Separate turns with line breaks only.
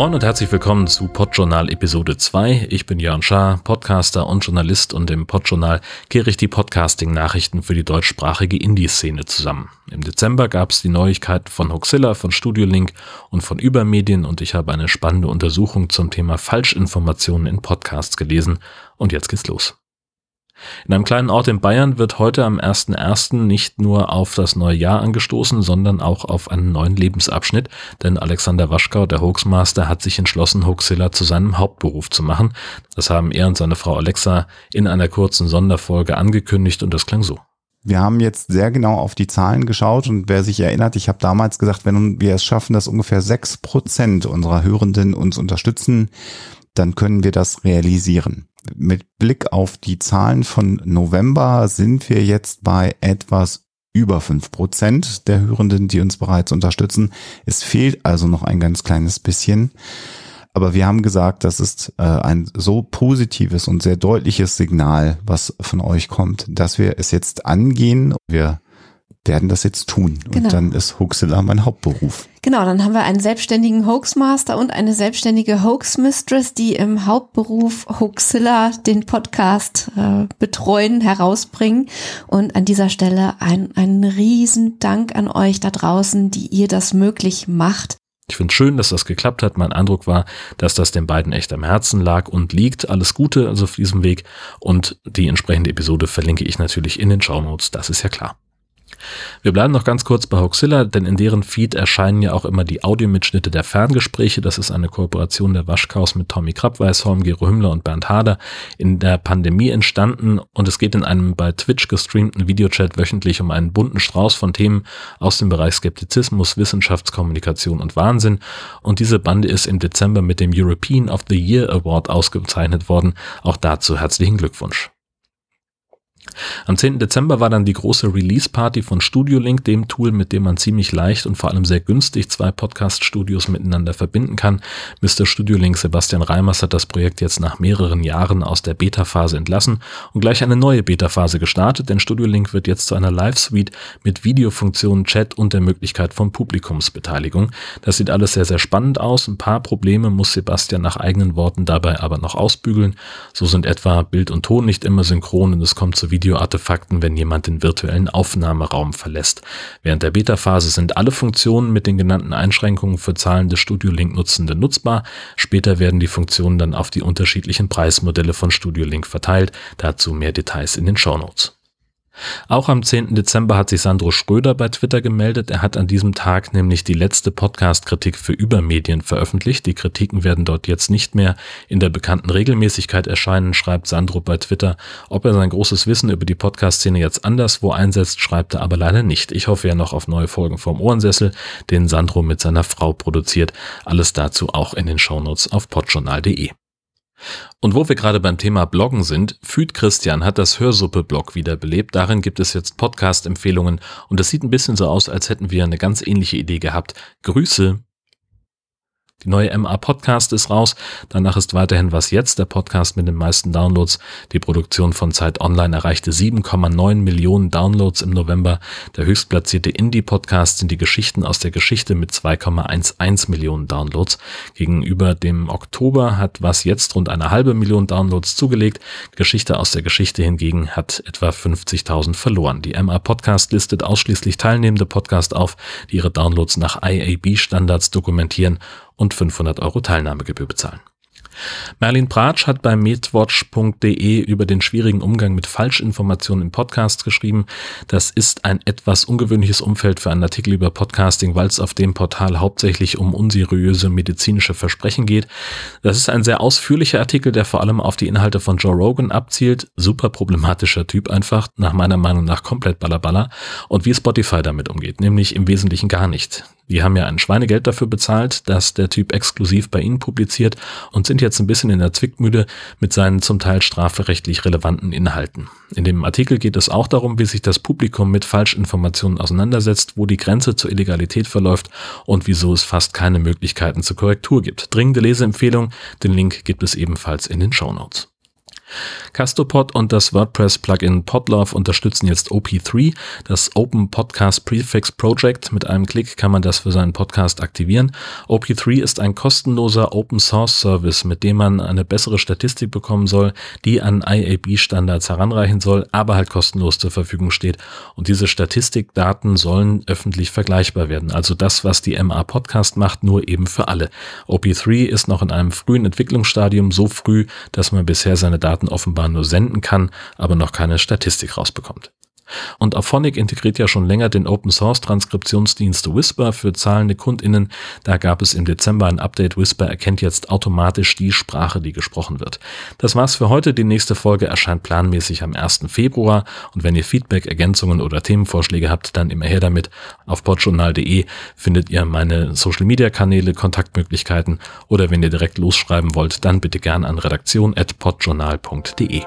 Moin und herzlich willkommen zu Podjournal Episode 2. Ich bin Jörn Schaar, Podcaster und Journalist und im Podjournal kehre ich die Podcasting-Nachrichten für die deutschsprachige Indie-Szene zusammen. Im Dezember gab es die Neuigkeiten von Hoxilla, von Studiolink und von Übermedien und ich habe eine spannende Untersuchung zum Thema Falschinformationen in Podcasts gelesen und jetzt geht's los. In einem kleinen Ort in Bayern wird heute am 1.1. nicht nur auf das neue Jahr angestoßen, sondern auch auf einen neuen Lebensabschnitt, denn Alexander Waschkau, der Hoaxmaster, hat sich entschlossen, Hoaxilla zu seinem Hauptberuf zu machen. Das haben er und seine Frau Alexa in einer kurzen Sonderfolge angekündigt und das klang so.
Wir haben jetzt sehr genau auf die Zahlen geschaut und wer sich erinnert, ich habe damals gesagt, wenn wir es schaffen, dass ungefähr sechs Prozent unserer Hörenden uns unterstützen, dann können wir das realisieren. Mit Blick auf die Zahlen von November sind wir jetzt bei etwas über fünf Prozent der Hörenden, die uns bereits unterstützen. Es fehlt also noch ein ganz kleines bisschen. Aber wir haben gesagt, das ist äh, ein so positives und sehr deutliches Signal, was von euch kommt, dass wir es jetzt angehen. Wir werden das jetzt tun. Genau. Und dann ist Hoaxilla mein Hauptberuf.
Genau, dann haben wir einen selbstständigen Hoaxmaster und eine selbstständige Hoaxmistress, die im Hauptberuf Hoaxilla den Podcast äh, betreuen, herausbringen. Und an dieser Stelle ein, ein riesen Dank an euch da draußen, die ihr das möglich macht.
Ich finde schön, dass das geklappt hat. Mein Eindruck war, dass das den beiden echt am Herzen lag und liegt. Alles Gute also auf diesem Weg. Und die entsprechende Episode verlinke ich natürlich in den Shownotes. Das ist ja klar. Wir bleiben noch ganz kurz bei Hoaxilla, denn in deren Feed erscheinen ja auch immer die Audiomitschnitte der Ferngespräche. Das ist eine Kooperation der Waschkaus mit Tommy Krabweisholm, Gero Hümmler und Bernd Hader in der Pandemie entstanden und es geht in einem bei Twitch gestreamten Videochat wöchentlich um einen bunten Strauß von Themen aus dem Bereich Skeptizismus, Wissenschaftskommunikation und Wahnsinn und diese Bande ist im Dezember mit dem European of the Year Award ausgezeichnet worden. Auch dazu herzlichen Glückwunsch. Am 10. Dezember war dann die große Release-Party von StudioLink, dem Tool, mit dem man ziemlich leicht und vor allem sehr günstig zwei Podcast-Studios miteinander verbinden kann. Mr. StudioLink Sebastian Reimers hat das Projekt jetzt nach mehreren Jahren aus der Beta-Phase entlassen und gleich eine neue Beta-Phase gestartet, denn StudioLink wird jetzt zu einer Live-Suite mit Videofunktionen, Chat und der Möglichkeit von Publikumsbeteiligung. Das sieht alles sehr, sehr spannend aus. Ein paar Probleme muss Sebastian nach eigenen Worten dabei aber noch ausbügeln. So sind etwa Bild und Ton nicht immer synchron und es kommt zu Videoartefakten, wenn jemand den virtuellen Aufnahmeraum verlässt. Während der Beta-Phase sind alle Funktionen mit den genannten Einschränkungen für zahlende Studio Link Nutzende nutzbar. Später werden die Funktionen dann auf die unterschiedlichen Preismodelle von Studio Link verteilt. Dazu mehr Details in den Show Notes. Auch am 10. Dezember hat sich Sandro Schröder bei Twitter gemeldet. Er hat an diesem Tag nämlich die letzte Podcast-Kritik für Übermedien veröffentlicht. Die Kritiken werden dort jetzt nicht mehr in der bekannten Regelmäßigkeit erscheinen, schreibt Sandro bei Twitter. Ob er sein großes Wissen über die Podcast-Szene jetzt anderswo einsetzt, schreibt er aber leider nicht. Ich hoffe ja noch auf neue Folgen vom Ohrensessel, den Sandro mit seiner Frau produziert. Alles dazu auch in den Shownotes auf podjournal.de. Und wo wir gerade beim Thema Bloggen sind, Füd Christian hat das Hörsuppe-Blog wiederbelebt. Darin gibt es jetzt Podcast-Empfehlungen und es sieht ein bisschen so aus, als hätten wir eine ganz ähnliche Idee gehabt. Grüße, die neue MA Podcast ist raus. Danach ist weiterhin Was jetzt, der Podcast mit den meisten Downloads. Die Produktion von Zeit Online erreichte 7,9 Millionen Downloads im November. Der höchstplatzierte Indie-Podcast sind die Geschichten aus der Geschichte mit 2,11 Millionen Downloads. Gegenüber dem Oktober hat Was jetzt rund eine halbe Million Downloads zugelegt. Geschichte aus der Geschichte hingegen hat etwa 50.000 verloren. Die MA Podcast listet ausschließlich teilnehmende Podcasts auf, die ihre Downloads nach IAB-Standards dokumentieren und 500 Euro Teilnahmegebühr bezahlen. Merlin Pratsch hat bei medwatch.de über den schwierigen Umgang mit Falschinformationen im Podcast geschrieben. Das ist ein etwas ungewöhnliches Umfeld für einen Artikel über Podcasting, weil es auf dem Portal hauptsächlich um unseriöse medizinische Versprechen geht. Das ist ein sehr ausführlicher Artikel, der vor allem auf die Inhalte von Joe Rogan abzielt. Super problematischer Typ einfach, nach meiner Meinung nach komplett ballerballer. Und wie Spotify damit umgeht, nämlich im Wesentlichen gar nicht. Die haben ja ein Schweinegeld dafür bezahlt, dass der Typ exklusiv bei ihnen publiziert und sind jetzt ein bisschen in der Zwickmühle mit seinen zum Teil strafrechtlich relevanten Inhalten. In dem Artikel geht es auch darum, wie sich das Publikum mit Falschinformationen auseinandersetzt, wo die Grenze zur Illegalität verläuft und wieso es fast keine Möglichkeiten zur Korrektur gibt. Dringende Leseempfehlung, den Link gibt es ebenfalls in den Show Notes. Castopod und das WordPress-Plugin Podlove unterstützen jetzt OP3, das Open Podcast Prefix Project. Mit einem Klick kann man das für seinen Podcast aktivieren. OP3 ist ein kostenloser Open Source Service, mit dem man eine bessere Statistik bekommen soll, die an IAB-Standards heranreichen soll, aber halt kostenlos zur Verfügung steht. Und diese Statistikdaten sollen öffentlich vergleichbar werden. Also das, was die MA Podcast macht, nur eben für alle. OP3 ist noch in einem frühen Entwicklungsstadium, so früh, dass man bisher seine Daten offenbar nur senden kann, aber noch keine Statistik rausbekommt. Und Auphonic integriert ja schon länger den Open Source Transkriptionsdienst Whisper für zahlende KundInnen. Da gab es im Dezember ein Update. Whisper erkennt jetzt automatisch die Sprache, die gesprochen wird. Das war's für heute. Die nächste Folge erscheint planmäßig am 1. Februar. Und wenn ihr Feedback, Ergänzungen oder Themenvorschläge habt, dann immer her damit. Auf podjournal.de findet ihr meine Social Media Kanäle, Kontaktmöglichkeiten oder wenn ihr direkt losschreiben wollt, dann bitte gern an redaktion.podjournal.de.